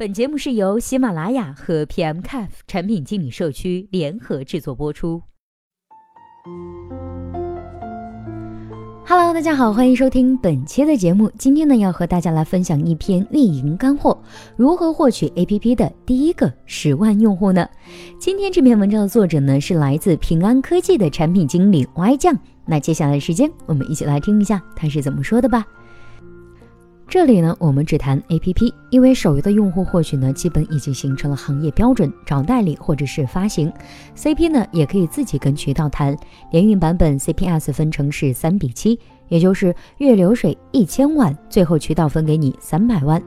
本节目是由喜马拉雅和 PMCAF 产品经理社区联合制作播出。Hello，大家好，欢迎收听本期的节目。今天呢，要和大家来分享一篇运营干货：如何获取 APP 的第一个十万用户呢？今天这篇文章的作者呢，是来自平安科技的产品经理 Y 酱。那接下来的时间，我们一起来听一下他是怎么说的吧。这里呢，我们只谈 A P P，因为手游的用户获取呢，基本已经形成了行业标准，找代理或者是发行 C P 呢，也可以自己跟渠道谈。联运版本 C P S 分成是三比七，也就是月流水一千万，最后渠道分给你三百万。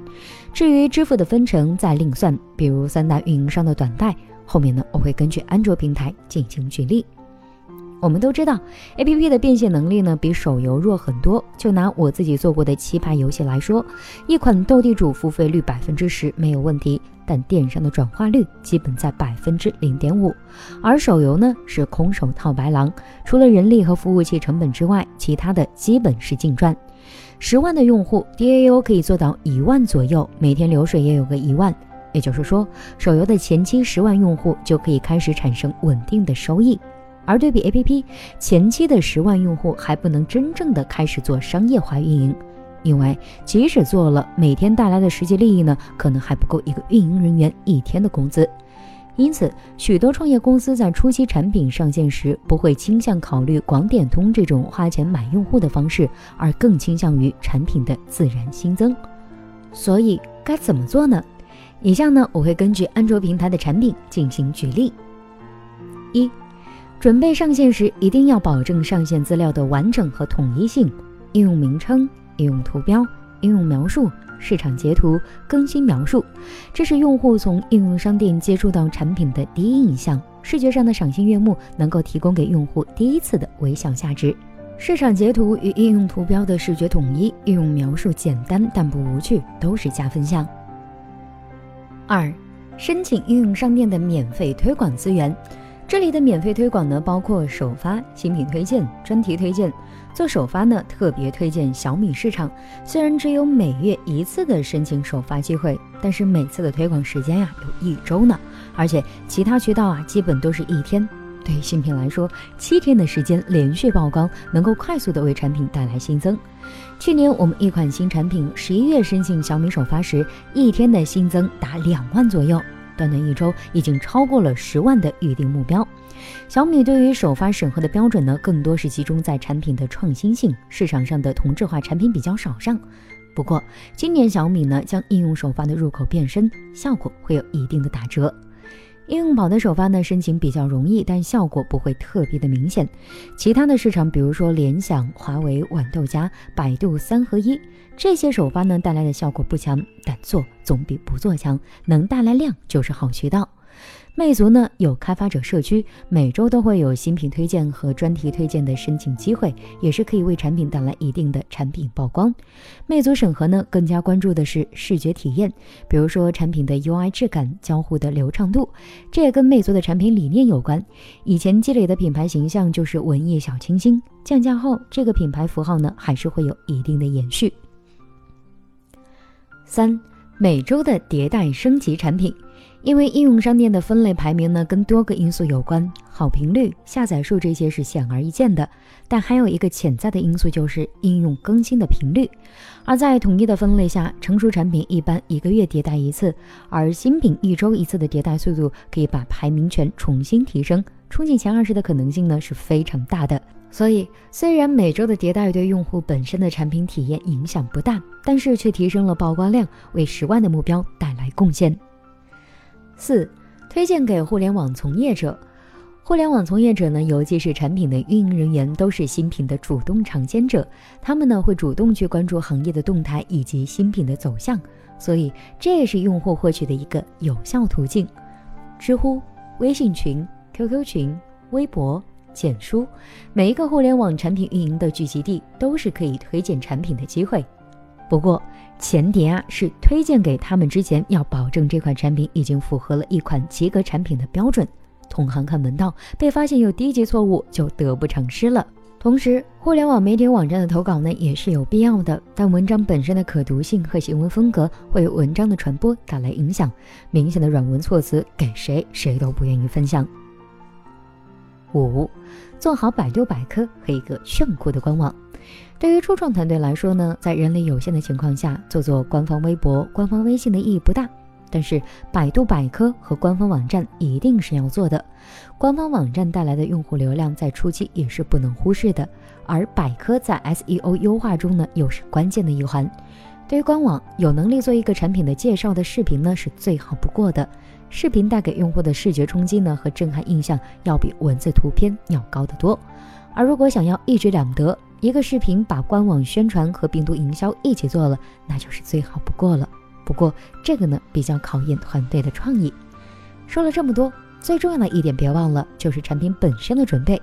至于支付的分成再另算，比如三大运营商的短贷，后面呢，我会根据安卓平台进行举例。我们都知道，A P P 的变现能力呢比手游弱很多。就拿我自己做过的棋牌游戏来说，一款斗地主付费率百分之十没有问题，但电商的转化率基本在百分之零点五。而手游呢是空手套白狼，除了人力和服务器成本之外，其他的基本是净赚。十万的用户 D A O 可以做到一万左右，每天流水也有个一万。也就是说，手游的前期十万用户就可以开始产生稳定的收益。而对比 APP 前期的十万用户还不能真正的开始做商业化运营，因为即使做了，每天带来的实际利益呢，可能还不够一个运营人员一天的工资。因此，许多创业公司在初期产品上线时，不会倾向考虑广点通这种花钱买用户的方式，而更倾向于产品的自然新增。所以该怎么做呢？以下呢，我会根据安卓平台的产品进行举例。一准备上线时，一定要保证上线资料的完整和统一性。应用名称、应用图标、应用描述、市场截图、更新描述，这是用户从应用商店接触到产品的第一印象。视觉上的赏心悦目，能够提供给用户第一次的微笑价值。市场截图与应用图标的视觉统一，应用描述简单但不无趣，都是加分项。二、申请应用商店的免费推广资源。这里的免费推广呢，包括首发、新品推荐、专题推荐。做首发呢，特别推荐小米市场。虽然只有每月一次的申请首发机会，但是每次的推广时间呀，有一周呢。而且其他渠道啊，基本都是一天。对于新品来说，七天的时间连续曝光，能够快速的为产品带来新增。去年我们一款新产品十一月申请小米首发时，一天的新增达两万左右。短短一周，已经超过了十万的预定目标。小米对于首发审核的标准呢，更多是集中在产品的创新性，市场上的同质化产品比较少上。不过，今年小米呢，将应用首发的入口变身，效果会有一定的打折。应用宝的首发呢，申请比较容易，但效果不会特别的明显。其他的市场，比如说联想、华为、豌豆荚、百度三合一这些首发呢，带来的效果不强，但做总比不做强，能带来量就是好渠道。魅族呢有开发者社区，每周都会有新品推荐和专题推荐的申请机会，也是可以为产品带来一定的产品曝光。魅族审核呢更加关注的是视觉体验，比如说产品的 UI 质感、交互的流畅度，这也跟魅族的产品理念有关。以前积累的品牌形象就是文艺小清新，降价后这个品牌符号呢还是会有一定的延续。三，每周的迭代升级产品。因为应用商店的分类排名呢，跟多个因素有关，好评率、下载数这些是显而易见的，但还有一个潜在的因素就是应用更新的频率。而在统一的分类下，成熟产品一般一个月迭代一次，而新品一周一次的迭代速度可以把排名权重新提升，冲进前二十的可能性呢是非常大的。所以，虽然每周的迭代对用户本身的产品体验影响不大，但是却提升了曝光量，为十万的目标带来贡献。四，推荐给互联网从业者。互联网从业者呢，尤其是产品的运营人员，都是新品的主动尝鲜者。他们呢，会主动去关注行业的动态以及新品的走向，所以这也是用户获取的一个有效途径。知乎、微信群、QQ 群、微博、简书，每一个互联网产品运营的聚集地，都是可以推荐产品的机会。不过，前提啊是推荐给他们之前，要保证这款产品已经符合了一款及格产品的标准。同行看门道，被发现有低级错误就得不偿失了。同时，互联网媒体网站的投稿呢也是有必要的，但文章本身的可读性和行文风格会文章的传播带来影响。明显的软文措辞，给谁谁都不愿意分享。五，做好百度百科和一个炫酷的官网。对于初创团队来说呢，在人力有限的情况下，做做官方微博、官方微信的意义不大。但是百度百科和官方网站一定是要做的，官方网站带来的用户流量在初期也是不能忽视的，而百科在 SEO 优化中呢又是关键的一环。对于官网，有能力做一个产品的介绍的视频呢是最好不过的，视频带给用户的视觉冲击呢和震撼印象要比文字图片要高得多。而如果想要一举两得，一个视频把官网宣传和病毒营销一起做了，那就是最好不过了。不过这个呢比较考验团队的创意。说了这么多，最重要的一点别忘了，就是产品本身的准备。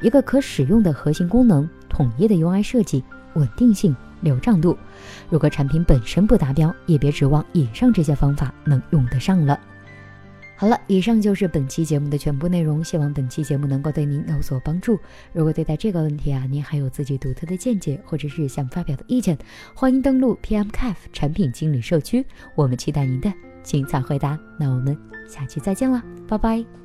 一个可使用的核心功能、统一的 UI 设计、稳定性、流畅度。如果产品本身不达标，也别指望以上这些方法能用得上了。好了，以上就是本期节目的全部内容。希望本期节目能够对您有所帮助。如果对待这个问题啊，您还有自己独特的见解，或者是想发表的意见，欢迎登录 pm caf 产品经理社区，我们期待您的精彩回答。那我们下期再见了，拜拜。